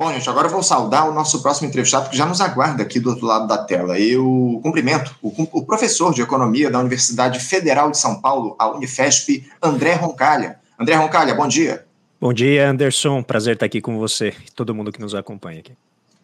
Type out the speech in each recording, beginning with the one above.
Bom, gente, agora eu vou saudar o nosso próximo entrevistado, que já nos aguarda aqui do outro lado da tela. Eu cumprimento o, o professor de Economia da Universidade Federal de São Paulo, a Unifesp, André Roncalha. André Roncalha, bom dia. Bom dia, Anderson. Prazer estar aqui com você e todo mundo que nos acompanha aqui.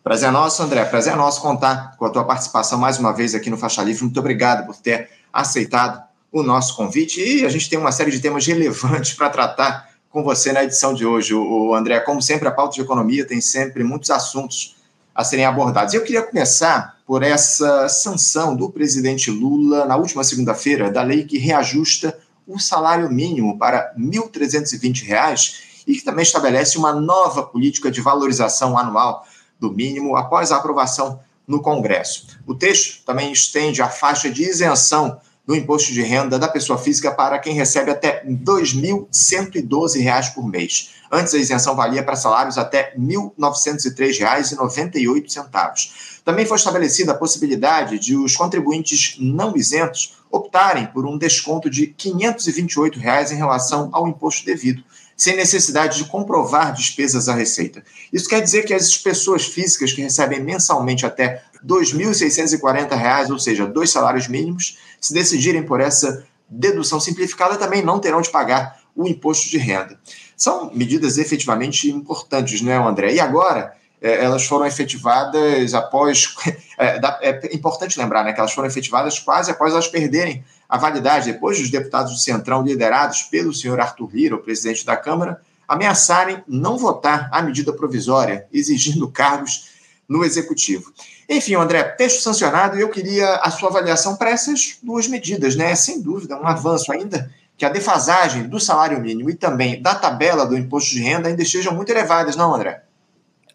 Prazer é nosso, André. Prazer é nosso contar com a tua participação mais uma vez aqui no Faixa Livre. Muito obrigado por ter aceitado o nosso convite. E a gente tem uma série de temas relevantes para tratar com você na edição de hoje. O André, como sempre, a pauta de economia tem sempre muitos assuntos a serem abordados. Eu queria começar por essa sanção do presidente Lula na última segunda-feira da lei que reajusta o salário mínimo para R$ 1.320 e que também estabelece uma nova política de valorização anual do mínimo após a aprovação no Congresso. O texto também estende a faixa de isenção do imposto de renda da pessoa física para quem recebe até R$ 2.112 por mês. Antes, a isenção valia para salários até R$ 1.903,98. Também foi estabelecida a possibilidade de os contribuintes não isentos optarem por um desconto de 528 reais em relação ao imposto devido, sem necessidade de comprovar despesas à Receita. Isso quer dizer que as pessoas físicas que recebem mensalmente até R$ 2.640, ou seja, dois salários mínimos, se decidirem por essa dedução simplificada, também não terão de pagar o imposto de renda. São medidas efetivamente importantes, não é, André? E agora, é, elas foram efetivadas após. É, é, importante lembrar né, que elas foram efetivadas quase após elas perderem a validade, depois dos deputados do Centrão, liderados pelo senhor Arthur Lira, o presidente da Câmara, ameaçarem não votar a medida provisória, exigindo cargos no Executivo. Enfim, André, texto sancionado eu queria a sua avaliação para essas duas medidas, né? Sem dúvida, um avanço ainda que a defasagem do salário mínimo e também da tabela do imposto de renda ainda estejam muito elevadas, não, André?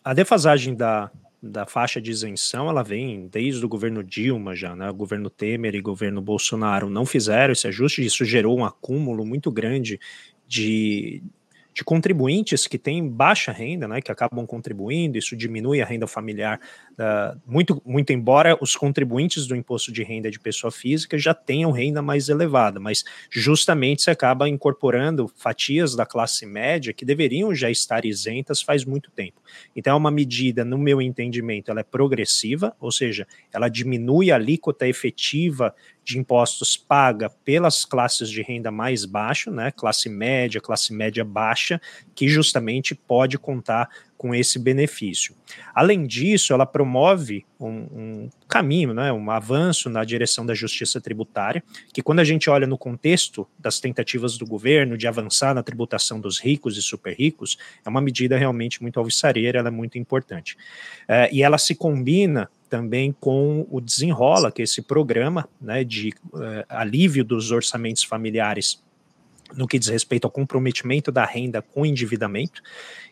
A defasagem da, da faixa de isenção, ela vem desde o governo Dilma já, né? O governo Temer e o governo Bolsonaro não fizeram esse ajuste, isso gerou um acúmulo muito grande de, de contribuintes que têm baixa renda, né, que acabam contribuindo, isso diminui a renda familiar, uh, muito, muito embora os contribuintes do imposto de renda de pessoa física já tenham renda mais elevada, mas justamente se acaba incorporando fatias da classe média que deveriam já estar isentas faz muito tempo. Então é uma medida, no meu entendimento, ela é progressiva, ou seja, ela diminui a alíquota efetiva de impostos paga pelas classes de renda mais baixa, né, classe média, classe média baixa, que justamente pode contar com esse benefício. Além disso, ela promove um, um, caminho, né, um avanço na direção da justiça tributária, que quando a gente olha no contexto das tentativas do governo de avançar na tributação dos ricos e super ricos, é uma medida realmente muito alvissareira, ela é muito importante. É, e ela se combina também com o Desenrola, que é esse programa né, de uh, alívio dos orçamentos familiares no que diz respeito ao comprometimento da renda com endividamento.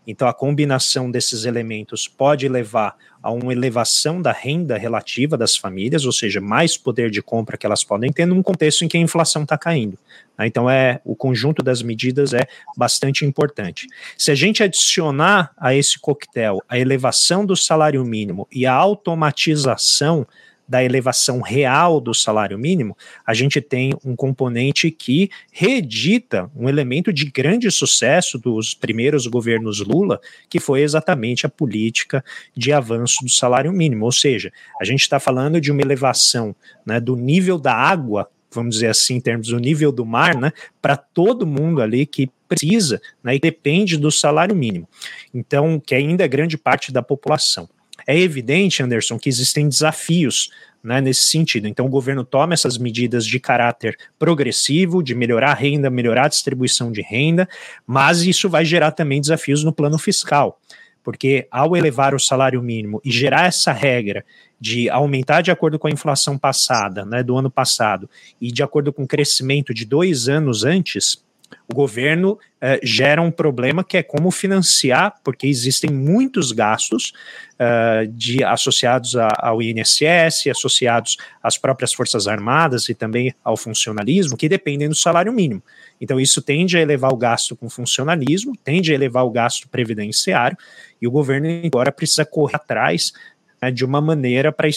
Então, a combinação desses elementos pode levar a uma elevação da renda relativa das famílias, ou seja, mais poder de compra que elas podem ter num contexto em que a inflação está caindo. Né? Então, é o conjunto das medidas é bastante importante. Se a gente adicionar a esse coquetel a elevação do salário mínimo e a automatização da elevação real do salário mínimo, a gente tem um componente que reedita um elemento de grande sucesso dos primeiros governos Lula, que foi exatamente a política de avanço do salário mínimo. Ou seja, a gente está falando de uma elevação né, do nível da água vamos dizer assim, em termos do nível do mar, né, para todo mundo ali que precisa né, e depende do salário mínimo. Então, que ainda é grande parte da população. É evidente, Anderson, que existem desafios né, nesse sentido. Então, o governo toma essas medidas de caráter progressivo, de melhorar a renda, melhorar a distribuição de renda, mas isso vai gerar também desafios no plano fiscal, porque ao elevar o salário mínimo e gerar essa regra de aumentar de acordo com a inflação passada, né, do ano passado, e de acordo com o crescimento de dois anos antes, o governo uh, gera um problema que é como financiar, porque existem muitos gastos uh, de, associados a, ao INSS, associados às próprias Forças Armadas e também ao funcionalismo, que dependem do salário mínimo. Então, isso tende a elevar o gasto com funcionalismo, tende a elevar o gasto previdenciário, e o governo agora precisa correr atrás né, de uma maneira para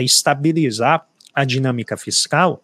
estabilizar a dinâmica fiscal,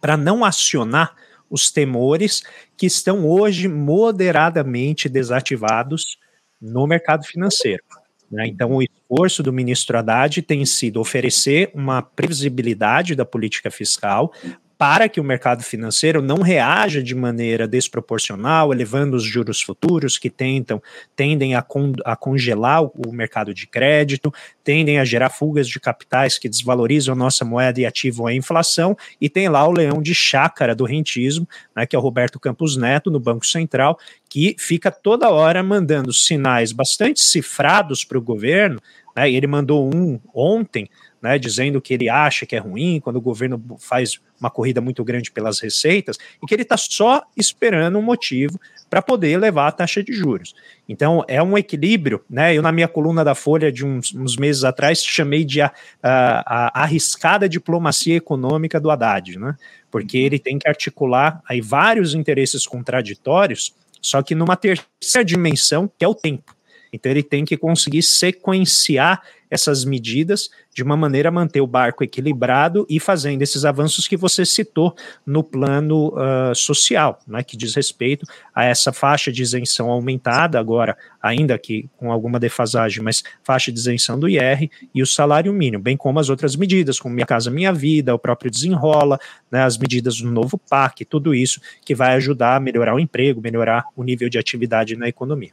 para não acionar os temores que estão hoje moderadamente desativados no mercado financeiro. Né? Então, o esforço do ministro Haddad tem sido oferecer uma previsibilidade da política fiscal para que o mercado financeiro não reaja de maneira desproporcional, elevando os juros futuros que tentam tendem a, con, a congelar o, mercado de crédito, tendem a gerar fugas de capitais que desvalorizam a nossa moeda e ativam a inflação, e tem lá o leão de chácara do rentismo, né, que é o Roberto Campos Neto, no Banco Central, que fica toda hora mandando sinais bastante cifrados para o governo, né, ele mandou um ontem, né, dizendo que ele acha que é ruim quando o governo faz uma corrida muito grande pelas receitas e que ele está só esperando um motivo para poder elevar a taxa de juros. Então, é um equilíbrio, né? Eu, na minha coluna da Folha, de uns, uns meses atrás, chamei de a, a, a, arriscada diplomacia econômica do Haddad, né? Porque ele tem que articular aí vários interesses contraditórios, só que numa terceira dimensão, que é o tempo. Então ele tem que conseguir sequenciar essas medidas de uma maneira a manter o barco equilibrado e fazendo esses avanços que você citou no plano uh, social, né, que diz respeito a essa faixa de isenção aumentada, agora, ainda que com alguma defasagem, mas faixa de isenção do IR e o salário mínimo, bem como as outras medidas, como Minha Casa Minha Vida, o próprio Desenrola, né, as medidas do novo PAC, tudo isso que vai ajudar a melhorar o emprego, melhorar o nível de atividade na economia.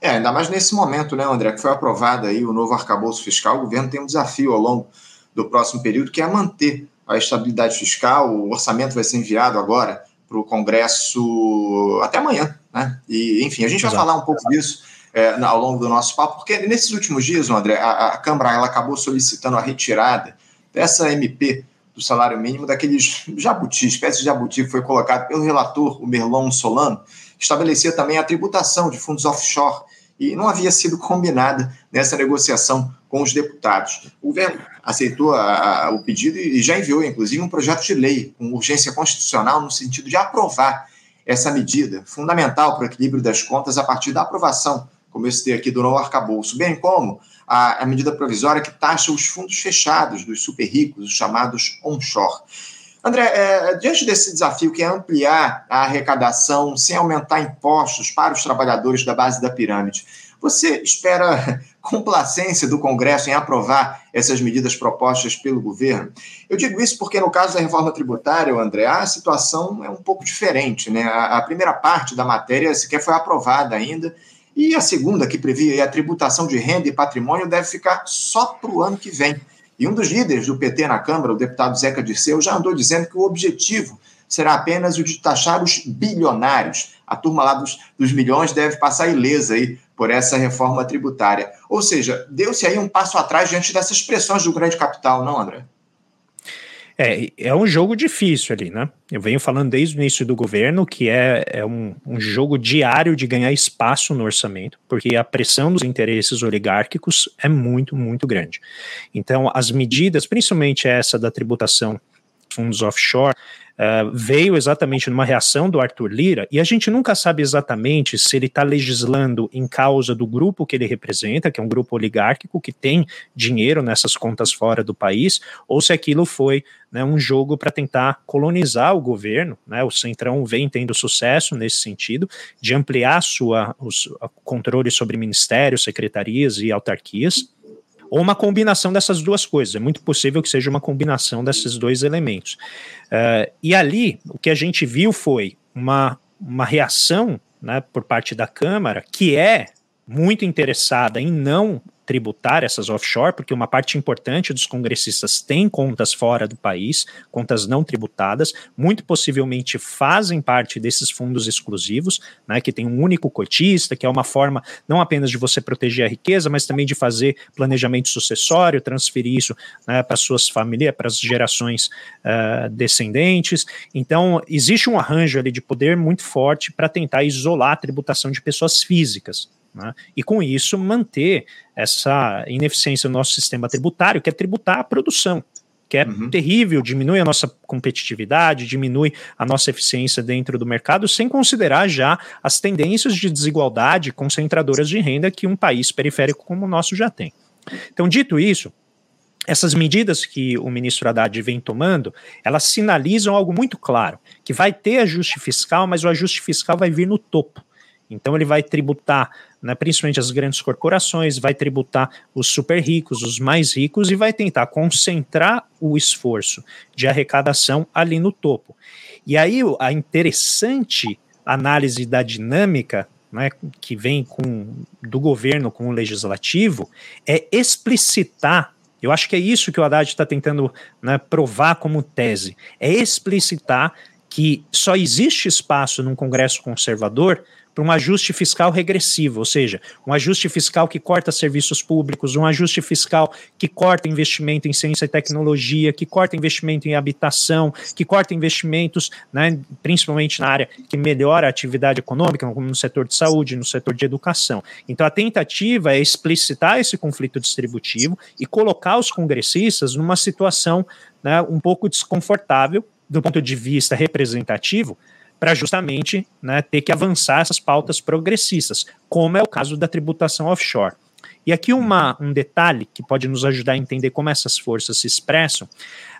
É, ainda mais nesse momento, né, André, que foi aprovado aí o novo arcabouço fiscal, o governo tem um desafio ao longo do próximo período, que é manter a estabilidade fiscal, o orçamento vai ser enviado agora para o Congresso até amanhã, né? E, enfim, a gente vai Exato. falar um pouco disso é, ao longo do nosso papo, porque nesses últimos dias, André, a, a Câmara ela acabou solicitando a retirada dessa MP do salário mínimo daqueles jabuti, espécie de jabuti que foi colocado pelo relator, o Merlon Solano, estabelecia também a tributação de fundos offshore e não havia sido combinada nessa negociação com os deputados. O governo aceitou a, a, o pedido e já enviou, inclusive, um projeto de lei com urgência constitucional no sentido de aprovar essa medida fundamental para o equilíbrio das contas a partir da aprovação, como eu citei aqui, do novo arcabouço, bem como a, a medida provisória que taxa os fundos fechados dos super ricos, os chamados onshore. André, é, diante desse desafio que é ampliar a arrecadação sem aumentar impostos para os trabalhadores da base da pirâmide, você espera complacência do Congresso em aprovar essas medidas propostas pelo governo? Eu digo isso porque, no caso da reforma tributária, André, a situação é um pouco diferente. Né? A, a primeira parte da matéria sequer foi aprovada ainda, e a segunda, que previa a tributação de renda e patrimônio, deve ficar só para o ano que vem. E um dos líderes do PT na Câmara, o deputado Zeca Dirceu, já andou dizendo que o objetivo será apenas o de taxar os bilionários. A turma lá dos, dos milhões deve passar ilesa aí por essa reforma tributária. Ou seja, deu-se aí um passo atrás diante dessas pressões do grande capital, não, André? É, é um jogo difícil ali, né? Eu venho falando desde o início do governo que é, é um, um jogo diário de ganhar espaço no orçamento, porque a pressão dos interesses oligárquicos é muito, muito grande. Então, as medidas, principalmente essa da tributação fundos offshore, uh, veio exatamente numa reação do Arthur Lira, e a gente nunca sabe exatamente se ele está legislando em causa do grupo que ele representa, que é um grupo oligárquico que tem dinheiro nessas contas fora do país, ou se aquilo foi né, um jogo para tentar colonizar o governo. Né, o Centrão vem tendo sucesso nesse sentido, de ampliar sua, os, controle sobre ministérios, secretarias e autarquias ou uma combinação dessas duas coisas. É muito possível que seja uma combinação desses dois elementos. Uh, e ali, o que a gente viu foi uma, uma reação né, por parte da Câmara que é muito interessada em não tributar essas offshore, porque uma parte importante dos congressistas tem contas fora do país, contas não tributadas, muito possivelmente fazem parte desses fundos exclusivos, né, que tem um único cotista, que é uma forma não apenas de você proteger a riqueza, mas também de fazer planejamento sucessório, transferir isso né, para suas famílias, para as gerações uh, descendentes. Então, existe um arranjo ali de poder muito forte para tentar isolar a tributação de pessoas físicas. Né? E com isso manter essa ineficiência no nosso sistema tributário, que é tributar a produção, que é uhum. terrível, diminui a nossa competitividade, diminui a nossa eficiência dentro do mercado, sem considerar já as tendências de desigualdade concentradoras de renda que um país periférico como o nosso já tem. Então, dito isso, essas medidas que o ministro Haddad vem tomando, elas sinalizam algo muito claro, que vai ter ajuste fiscal, mas o ajuste fiscal vai vir no topo Então ele vai tributar, né, principalmente as grandes corporações, vai tributar os super ricos, os mais ricos, e vai tentar concentrar o esforço de arrecadação ali no topo. E aí a interessante análise da dinâmica né, que vem com, do governo com o legislativo é explicitar. Eu acho que é isso que o Haddad está tentando né, provar como tese: é explicitar que só existe espaço num Congresso conservador para um ajuste fiscal regressivo, ou seja, um ajuste fiscal que corta serviços públicos, um ajuste fiscal que corta investimento em ciência e tecnologia, que corta investimento em habitação, que corta investimentos, né, principalmente na área que melhora a atividade econômica, como no setor de saúde, no setor de educação. Então, a tentativa é explicitar esse conflito distributivo e colocar os congressistas numa situação né, um pouco desconfortável do ponto de vista representativo, para justamente né, ter que avançar essas pautas progressistas, como é o caso da tributação offshore. E aqui uma, um detalhe que pode nos ajudar a entender como essas forças se expressam.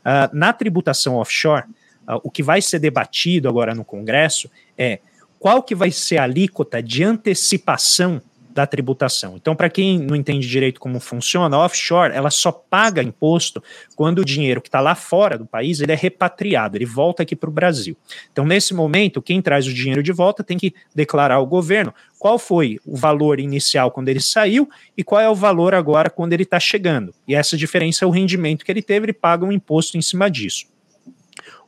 Uh, na tributação offshore, uh, o que vai ser debatido agora no Congresso é qual que vai ser a alíquota de antecipação da tributação. Então, para quem não entende direito como funciona, a offshore ela só paga imposto quando o dinheiro que está lá fora do país ele é repatriado, ele volta aqui para o Brasil. Então, nesse momento, quem traz o dinheiro de volta tem que declarar ao governo qual foi o valor inicial quando ele saiu e qual é o valor agora quando ele está chegando. E essa diferença é o rendimento que ele teve, ele paga um imposto em cima disso.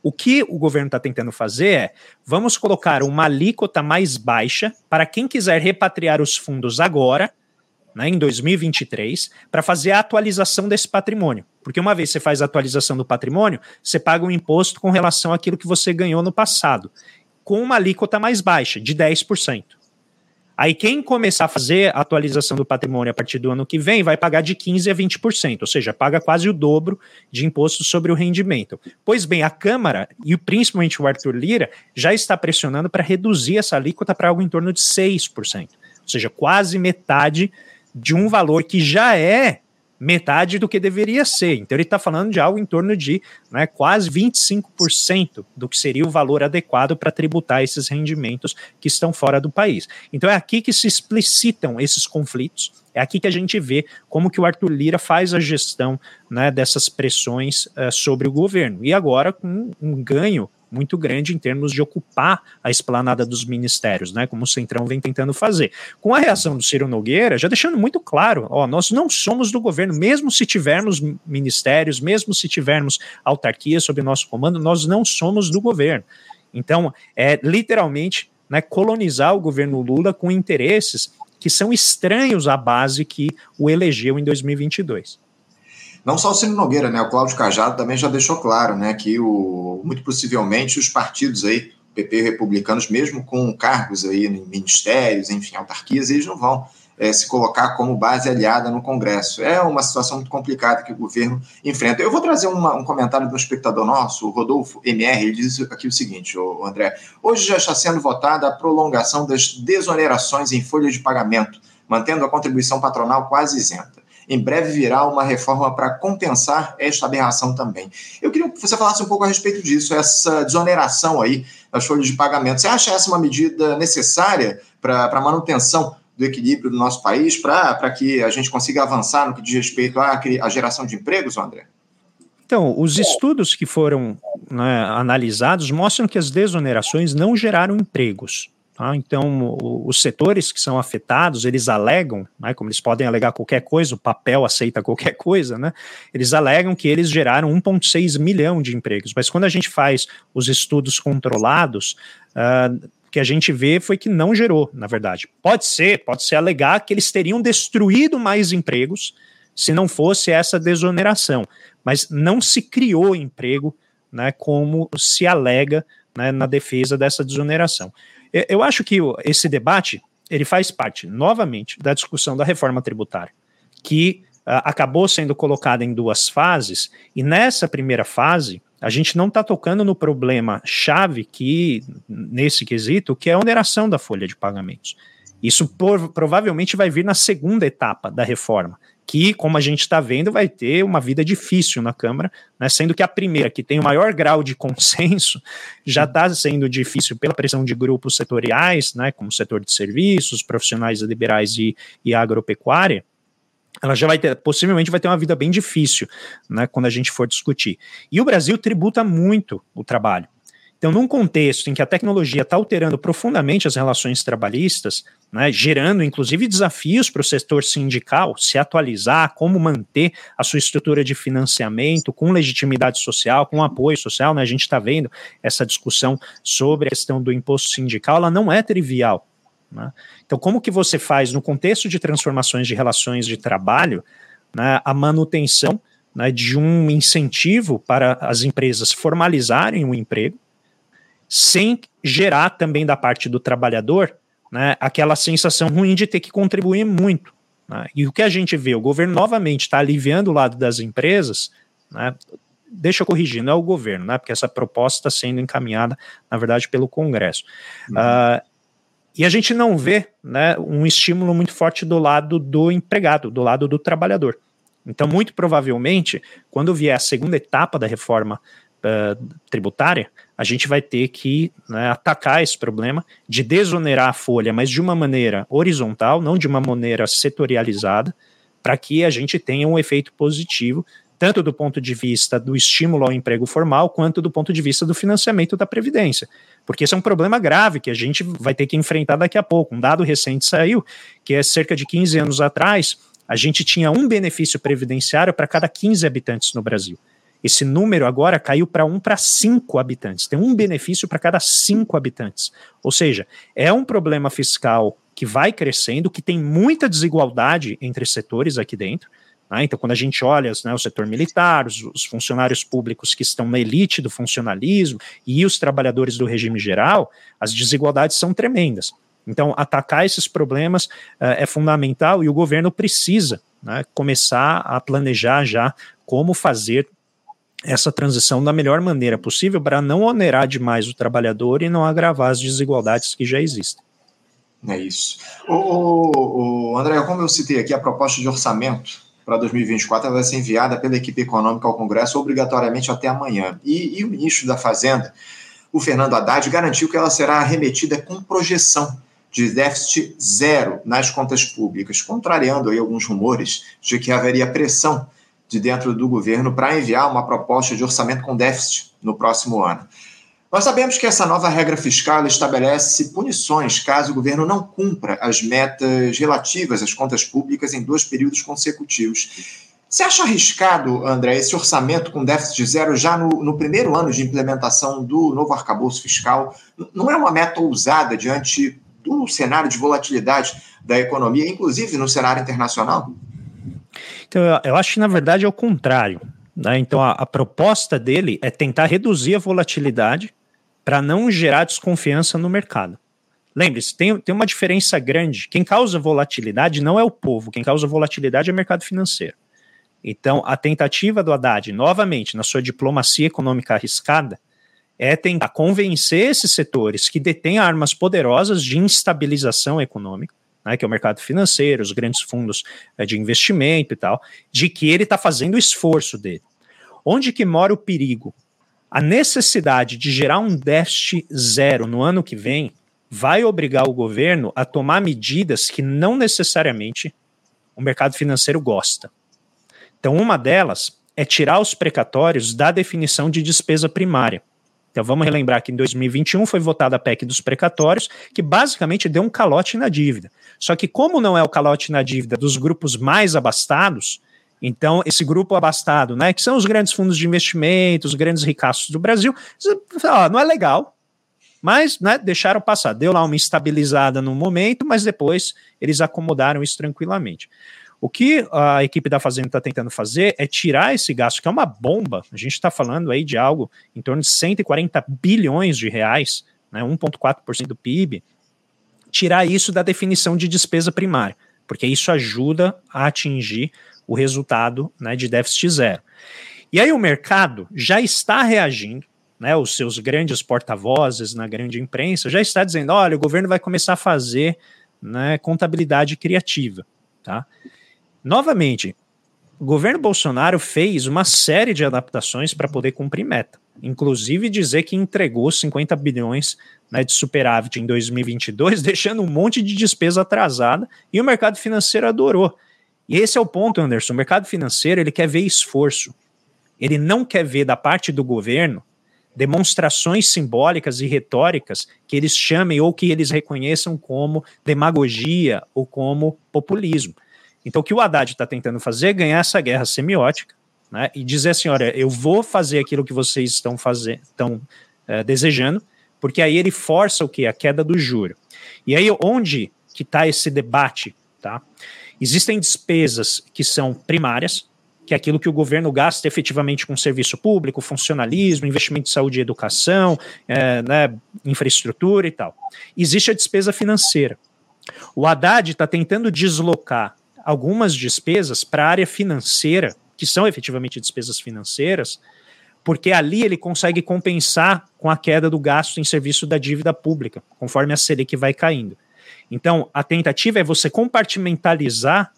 O que o governo está tentando fazer é: vamos colocar uma alíquota mais baixa para quem quiser repatriar os fundos agora, né, em 2023, para fazer a atualização desse patrimônio. Porque uma vez você faz a atualização do patrimônio, você paga um imposto com relação àquilo que você ganhou no passado, com uma alíquota mais baixa, de 10%. Aí quem começar a fazer a atualização do patrimônio a partir do ano que vem vai pagar de 15% a 20%, ou seja, paga quase o dobro de imposto sobre o rendimento. Pois bem, a Câmara e principalmente o Arthur Lira já está pressionando para reduzir essa alíquota para algo em torno de 6%, ou seja, quase metade de um valor que já é metade do que deveria ser. Então ele está falando de algo em torno de né, quase 25% do que seria o valor adequado para tributar esses rendimentos que estão fora do país. Então é aqui que se explicitam esses conflitos, é aqui que a gente vê como que o Arthur Lira faz a gestão né, dessas pressões uh, sobre o governo. E agora com um ganho muito grande em termos de ocupar a esplanada dos ministérios, né, como o Centrão vem tentando fazer. Com a reação do Ciro Nogueira, já deixando muito claro, ó, nós não somos do governo, mesmo se tivermos ministérios, mesmo se tivermos autarquias sob nosso comando, nós não somos do governo. Então, é literalmente né, colonizar o governo Lula com interesses que são estranhos à base que o elegeu em 2022. Não só o Ciro Nogueira, né? O Cláudio Cajado também já deixou claro, né, que o, muito possivelmente os partidos aí, PP e republicanos, mesmo com cargos aí em ministérios, enfim, autarquias, eles não vão é, se colocar como base aliada no Congresso. É uma situação muito complicada que o governo enfrenta. Eu vou trazer uma, um comentário do espectador nosso, o Rodolfo MR, ele diz aqui o seguinte, o André, hoje já está sendo votada a prolongação das desonerações em folha de pagamento, mantendo a contribuição patronal quase isenta em breve virá uma reforma para compensar esta aberração também. Eu queria que você falasse um pouco a respeito disso, essa desoneração aí das folhas de pagamento. Você acha essa uma medida necessária para a manutenção do equilíbrio do nosso país, para que a gente consiga avançar no que diz respeito à, à geração de empregos, André? Então, os estudos que foram né, analisados mostram que as desonerações não geraram empregos. Tá? Então, o, os setores que são afetados, eles alegam, né, como eles podem alegar qualquer coisa, o papel aceita qualquer coisa, né, eles alegam que eles geraram 1,6 milhão de empregos. Mas quando a gente faz os estudos controlados, uh, que a gente vê foi que não gerou, na verdade. Pode ser, pode ser alegar que eles teriam destruído mais empregos se não fosse essa desoneração, mas não se criou emprego, né, como se alega né, na defesa dessa desoneração. Eu acho que esse debate ele faz parte, novamente, da discussão da reforma tributária, que uh, acabou sendo colocada em duas fases, e nessa primeira fase, a gente não está tocando no problema chave que, nesse quesito, que é a oneração da folha de pagamentos. Isso por, provavelmente vai vir na segunda etapa da reforma, que, como a gente está vendo, vai ter uma vida difícil na Câmara, né, sendo que a primeira, que tem o maior grau de consenso, já está sendo difícil pela pressão de grupos setoriais, né, como o setor de serviços, profissionais liberais e, e agropecuária, ela já vai ter, possivelmente vai ter uma vida bem difícil, né, quando a gente for discutir. E o Brasil tributa muito o trabalho. Então, num contexto em que a tecnologia está alterando profundamente as relações trabalhistas, né, gerando inclusive desafios para o setor sindical se atualizar, como manter a sua estrutura de financiamento com legitimidade social, com apoio social, né, a gente está vendo essa discussão sobre a questão do imposto sindical, ela não é trivial. Né? Então, como que você faz no contexto de transformações de relações de trabalho né, a manutenção né, de um incentivo para as empresas formalizarem o emprego, sem gerar também da parte do trabalhador né, aquela sensação ruim de ter que contribuir muito. Né? E o que a gente vê, o governo novamente está aliviando o lado das empresas, né, deixa eu corrigir, não é o governo, né, porque essa proposta está sendo encaminhada, na verdade, pelo Congresso. Uhum. Uh, e a gente não vê né, um estímulo muito forte do lado do empregado, do lado do trabalhador. Então, muito provavelmente, quando vier a segunda etapa da reforma uh, tributária, a gente vai ter que né, atacar esse problema de desonerar a folha, mas de uma maneira horizontal, não de uma maneira setorializada, para que a gente tenha um efeito positivo, tanto do ponto de vista do estímulo ao emprego formal, quanto do ponto de vista do financiamento da Previdência. Porque esse é um problema grave que a gente vai ter que enfrentar daqui a pouco. Um dado recente saiu, que é cerca de 15 anos atrás, a gente tinha um benefício previdenciário para cada 15 habitantes no Brasil. Esse número agora caiu para um para cinco habitantes. Tem um benefício para cada cinco habitantes. Ou seja, é um problema fiscal que vai crescendo, que tem muita desigualdade entre setores aqui dentro. Né? Então, quando a gente olha né, o setor militar, os, os, funcionários públicos que estão na elite do funcionalismo e os trabalhadores do regime geral, as desigualdades são tremendas. Então, atacar esses problemas uh, é fundamental e o governo precisa né, começar a planejar já como fazer essa transição da melhor maneira possível para não onerar demais o trabalhador e não agravar as desigualdades que já existem. É isso. O, o, o André, como eu citei aqui, a proposta de orçamento para 2024 vai ser enviada pela equipe econômica ao Congresso obrigatoriamente até amanhã. E, e o ministro da Fazenda, o Fernando Haddad, garantiu que ela será remetida com projeção de déficit zero nas contas públicas, contrariando aí alguns rumores de que haveria pressão de dentro do governo para enviar uma proposta de orçamento com déficit no próximo ano. Nós sabemos que essa nova regra fiscal estabelece punições caso o governo não cumpra as metas relativas às contas públicas em dois períodos consecutivos. Você acha arriscado, André, esse orçamento com déficit zero já no, no primeiro ano de implementação do novo arcabouço fiscal? Não é uma meta ousada diante do cenário de volatilidade da economia, inclusive no cenário internacional? Então, eu, acho que na verdade é o contrário. Né? Então, a, a proposta dele é tentar reduzir a volatilidade para não gerar desconfiança no mercado. Lembre-se, tem, tem uma diferença grande. Quem causa volatilidade não é o povo, quem causa volatilidade é o mercado financeiro. Então, a tentativa do Haddad, novamente, na sua diplomacia econômica arriscada, é tentar convencer esses setores que detêm armas poderosas de instabilização econômica né, que é o mercado financeiro, os grandes fundos é, de investimento e tal, de que ele está fazendo o esforço dele. Onde que mora o perigo? A necessidade de gerar um déficit zero no ano que vem vai obrigar o governo a tomar medidas que não necessariamente o mercado financeiro gosta. Então, uma delas é tirar os precatórios da definição de despesa primária. Então vamos relembrar que em 2021 foi votada a PEC dos precatórios, que basicamente deu um calote na dívida. Só que, como não é o calote na dívida dos grupos mais abastados, então esse grupo abastado, né, que são os grandes fundos de investimento, os grandes ricaços do Brasil, ó, não é legal, mas né, deixaram passar. Deu lá uma estabilizada no momento, mas depois eles acomodaram isso tranquilamente. O que a equipe da Fazenda está tentando fazer é tirar esse gasto, que é uma bomba. A gente está falando aí de algo em torno de 140 bilhões de reais, né, 1,4% do PIB, tirar isso da definição de despesa primária, porque isso ajuda a atingir o resultado né, de déficit zero. E aí o mercado já está reagindo, né, os seus grandes porta-vozes na grande imprensa já está dizendo, olha, o governo vai começar a fazer né, contabilidade criativa. Tá? Novamente, o governo Bolsonaro fez uma série de adaptações para poder cumprir meta, inclusive dizer que entregou 50 bilhões né, de superávit em 2022, deixando um monte de despesa atrasada e o mercado financeiro adorou. E esse é o ponto, Anderson. O mercado financeiro ele quer ver esforço. Ele não quer ver da parte do governo demonstrações simbólicas e retóricas que eles chamem ou que eles reconheçam como demagogia ou como populismo. Então, o que o Haddad está tentando fazer é ganhar essa guerra semiótica né, e dizer assim: olha, eu vou fazer aquilo que vocês estão, fazer, estão é, desejando, porque aí ele força o que? A queda do juro. E aí, onde que está esse debate? Tá? Existem despesas que são primárias, que é aquilo que o governo gasta efetivamente com serviço público, funcionalismo, investimento em saúde e educação, é, né, infraestrutura e tal. Existe a despesa financeira. O Haddad está tentando deslocar algumas despesas para a área financeira, que são efetivamente despesas financeiras, porque ali ele consegue compensar com a queda do gasto em serviço da dívida pública, conforme a Selic vai caindo. Então, a tentativa é você compartimentalizar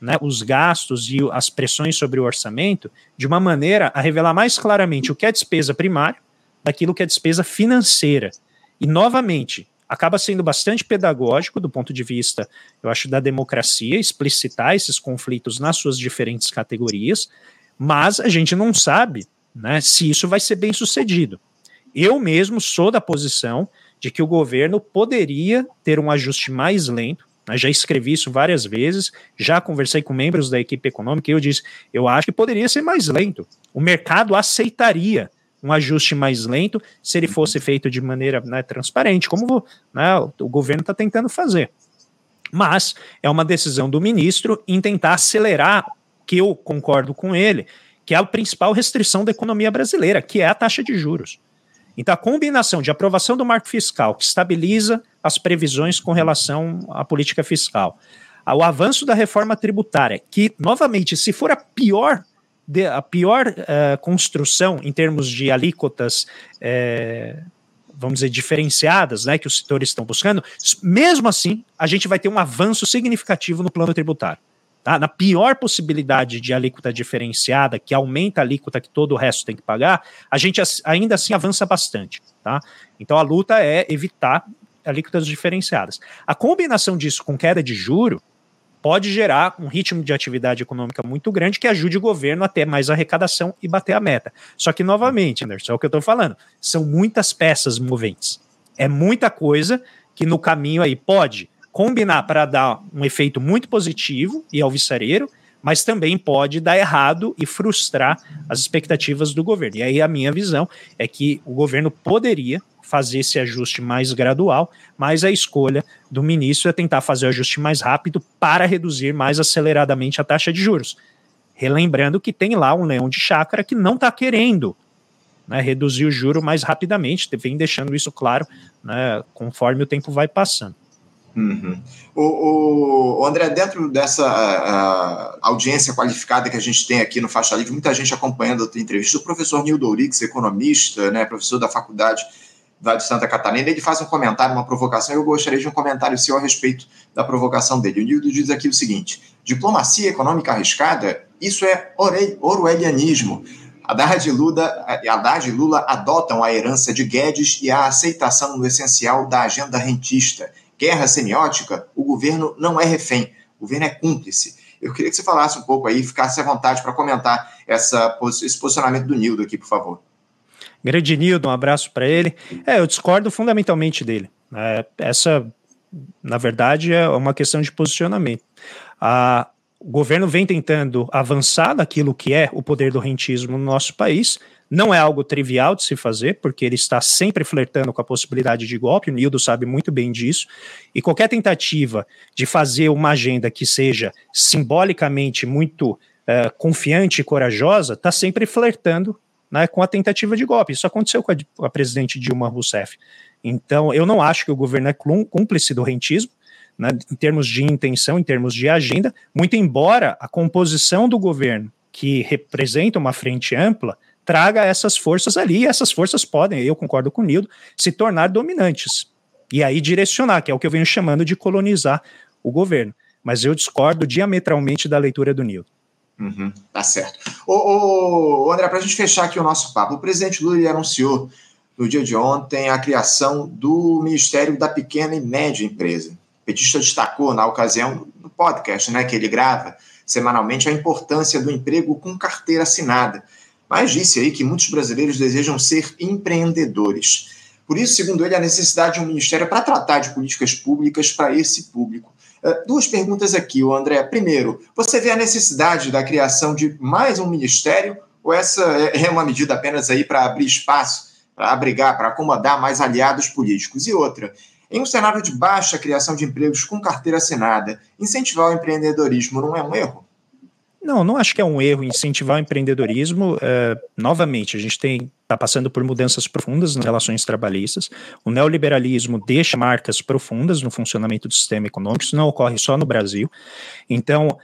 né, os gastos e as pressões sobre o orçamento de uma maneira a revelar mais claramente o que é despesa primária daquilo que é despesa financeira. E, novamente, acaba sendo bastante pedagógico do ponto de vista, eu acho, da democracia, explicitar esses conflitos nas suas diferentes categorias, mas a gente não sabe né, se isso vai ser bem sucedido. Eu mesmo sou da posição de que o governo poderia ter um ajuste mais lento. Né, já escrevi isso várias vezes, já conversei com membros da equipe econômica e eu disse: eu acho que poderia ser mais lento. O mercado aceitaria um ajuste mais lento se ele fosse feito de maneira né, transparente, como né, o governo está tentando fazer. Mas é uma decisão do ministro em tentar acelerar, que eu concordo com ele, que é a principal restrição da economia brasileira, que é a taxa de juros. Então, a combinação de aprovação do marco fiscal, que estabiliza as previsões com relação à política fiscal, ao avanço da reforma tributária, que, novamente, se for a pior de, a pior uh, construção em termos de alíquotas, uh, vamos dizer, diferenciadas, né, que os setores estão buscando, mesmo assim, a gente vai ter um avanço significativo no plano tributário. Tá? Na pior possibilidade de alíquota diferenciada, que aumenta a alíquota que todo o resto tem que pagar, a gente ainda assim avança bastante. Tá? Então a luta é evitar alíquotas diferenciadas. A combinação disso com queda de juro pode gerar um ritmo de atividade econômica muito grande que ajude o governo a ter mais arrecadação e bater a meta. Só que, novamente, Anderson, é o que eu estou falando, são muitas peças moventes. É muita coisa que no caminho aí pode combinar para dar um efeito muito positivo e alvissareiro, mas também pode dar errado e frustrar as expectativas do governo. E aí a minha visão é que o governo poderia fazer esse ajuste mais gradual, mas a escolha do ministro é tentar fazer o ajuste mais rápido para reduzir mais aceleradamente a taxa de juros. Relembrando que tem lá um leão de chácara que não está querendo né, reduzir o juro mais rapidamente, vem deixando isso claro né, conforme o tempo vai passando. Uhum. O, o, André, dentro dessa a, audiência qualificada que a gente tem aqui no Faixa Livre, muita gente acompanhando a tua entrevista, o professor Nildo Ourix, economista, né, professor da faculdade lá de Santa Catarina, ele faz um comentário, uma provocação, eu gostaria de um comentário seu a respeito da provocação dele. O Nildo diz aqui o seguinte, diplomacia econômica arriscada, isso é orwellianismo. Haddad e Lula, Haddad e Lula adotam a herança de Guedes e a aceitação no essencial da agenda rentista. Guerra semiótica, o governo não é refém, o governo é cúmplice. Eu queria que você falasse um pouco aí, ficasse à vontade para comentar essa, esse posicionamento do Nildo aqui, por favor. Grande Nildo, um abraço para ele. É, eu discordo fundamentalmente dele. É, essa, na verdade, é uma questão de posicionamento. A, o governo vem tentando avançar naquilo que é o poder do rentismo no nosso país. Não é algo trivial de se fazer, porque ele está sempre flertando com a possibilidade de golpe, o Nildo sabe muito bem disso. E qualquer tentativa de fazer uma agenda que seja simbolicamente muito é, confiante e corajosa está sempre flertando né, com a tentativa de golpe. Isso aconteceu com a, com a, presidente Dilma Rousseff. Então, eu não acho que o governo é cúmplice do rentismo, né, em termos de intenção, em termos de agenda, muito embora a composição do governo, que representa uma frente ampla, traga essas forças ali, e essas forças podem, eu concordo com o Nildo, se tornar dominantes. e aí direcionar, que é o que eu venho chamando de colonizar o governo. Mas eu discordo diametralmente da leitura do Nilo. Uhum, tá certo. Ô, ô, André, para a gente fechar aqui o nosso papo, o presidente Lula anunciou no dia de ontem a criação do Ministério da Pequena e Média Empresa. O petista destacou na ocasião no podcast né, que ele grava semanalmente a importância do emprego com carteira assinada, mas disse aí que muitos brasileiros desejam ser empreendedores. Por isso, segundo ele, a necessidade de um ministério para tratar de políticas públicas para esse público. Uh, duas perguntas aqui, André. Primeiro, você vê a necessidade da criação de mais um ministério ou essa é uma medida apenas aí para abrir espaço, para abrigar, para acomodar mais aliados políticos? E outra, em um cenário de baixa criação de empregos com carteira assinada, incentivar o empreendedorismo não é um erro? Não, não acho que é um erro incentivar o empreendedorismo. É, novamente, a gente tem está passando por mudanças profundas nas relações trabalhistas. O neoliberalismo deixa marcas profundas no funcionamento do sistema econômico. Isso não ocorre só no Brasil. Então,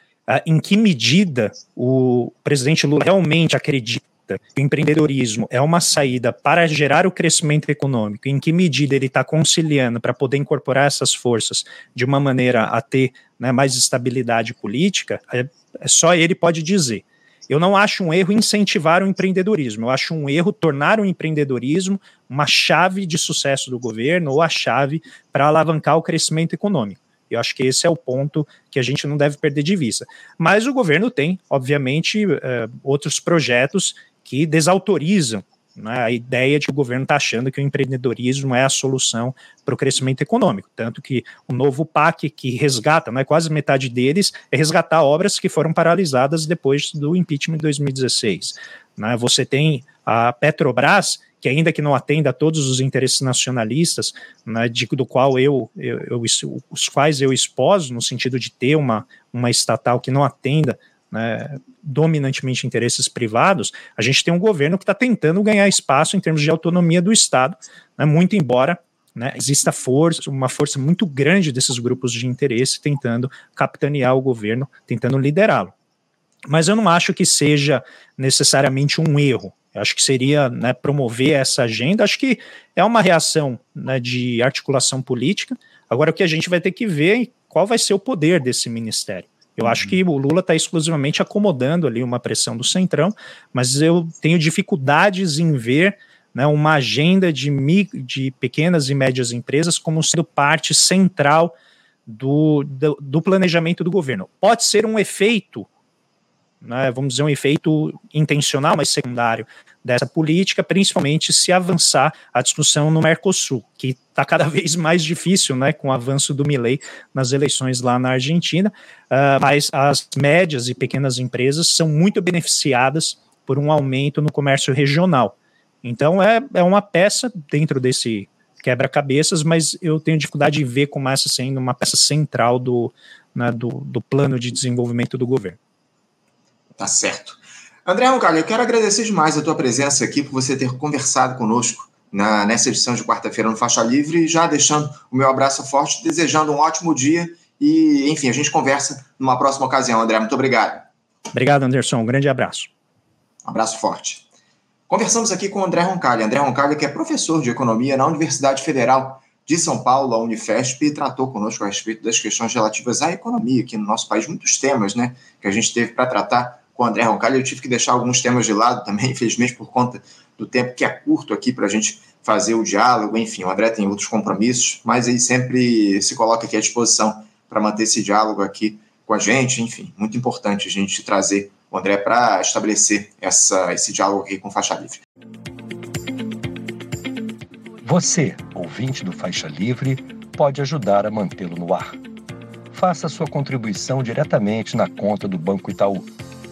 em que medida o presidente Lula realmente acredita que o empreendedorismo é uma saída para gerar o crescimento econômico, em que medida ele está conciliando para poder incorporar essas forças de uma maneira a ter né, mais estabilidade política, é, só ele pode dizer. Eu não acho um erro incentivar o empreendedorismo, eu acho um erro tornar o empreendedorismo uma chave de sucesso do governo ou a chave para alavancar o crescimento econômico. Eu acho que esse é o ponto que a gente não deve perder de vista. Mas o governo tem, obviamente, uh, outros projetos que desautorizam né, a ideia de que o governo está achando que o empreendedorismo é a solução para o crescimento econômico. Tanto que o novo PAC, que resgata, né, quase metade deles, é resgatar obras que foram paralisadas depois do impeachment de 2016. Né, você tem a Petrobras, que ainda que não atenda a todos os interesses nacionalistas, né, de, do qual eu, eu, eu, os quais eu exposo, no sentido de ter uma, uma estatal que não atenda né, dominantemente interesses privados, a gente tem um governo que está tentando ganhar espaço em termos de autonomia do Estado, né, muito embora né, exista força, uma força muito grande desses grupos de interesse tentando capitanear o governo, tentando liderá-lo. Mas eu não acho que seja necessariamente um erro. Eu acho que seria né, promover essa agenda. Acho que é uma reação né, de articulação política. Agora, o que a gente vai ter que ver é qual vai ser o poder desse ministério. Eu acho que o Lula está exclusivamente acomodando ali uma pressão do Centrão, mas eu tenho dificuldades em ver né, uma agenda de, de pequenas e médias empresas como sendo parte central do, do, do planejamento do governo. Pode ser um efeito né, vamos dizer, um efeito intencional, mas secundário dessa política, principalmente se avançar a discussão no Mercosul, que está cada vez mais difícil, né, com o avanço do Milei nas eleições lá na Argentina, uh, mas as médias e pequenas empresas são muito beneficiadas por um aumento no comércio regional. Então é, é uma peça dentro desse quebra-cabeças, mas eu tenho dificuldade de ver como essa sendo uma peça central do, né, do, do plano de desenvolvimento do governo. Tá certo. André Roncalho, eu quero agradecer demais a tua presença aqui, por você ter conversado conosco na, nessa edição de quarta-feira no Faixa Livre, já deixando o meu abraço forte, desejando um ótimo dia e, enfim, a gente conversa numa próxima ocasião, André. Muito obrigado. Obrigado, Anderson. Um grande abraço. Um abraço forte. Conversamos aqui com o André Roncalho. André Roncalho, que é professor de economia na Universidade Federal de São Paulo, a Unifesp, e tratou conosco a respeito das questões relativas à economia aqui no nosso país, muitos temas né, que a gente teve para tratar com o André Roncalho. Eu tive que deixar alguns temas de lado também, infelizmente, por conta do tempo que é curto aqui para a gente fazer o diálogo. Enfim, o André tem outros compromissos, mas ele sempre se coloca aqui à disposição para manter esse diálogo aqui com a gente. Enfim, muito importante a gente trazer o André para estabelecer essa, esse diálogo aqui com Faixa Livre. Você, ouvinte do Faixa Livre, pode ajudar a mantê-lo no ar. Faça sua contribuição diretamente na conta do Banco Itaú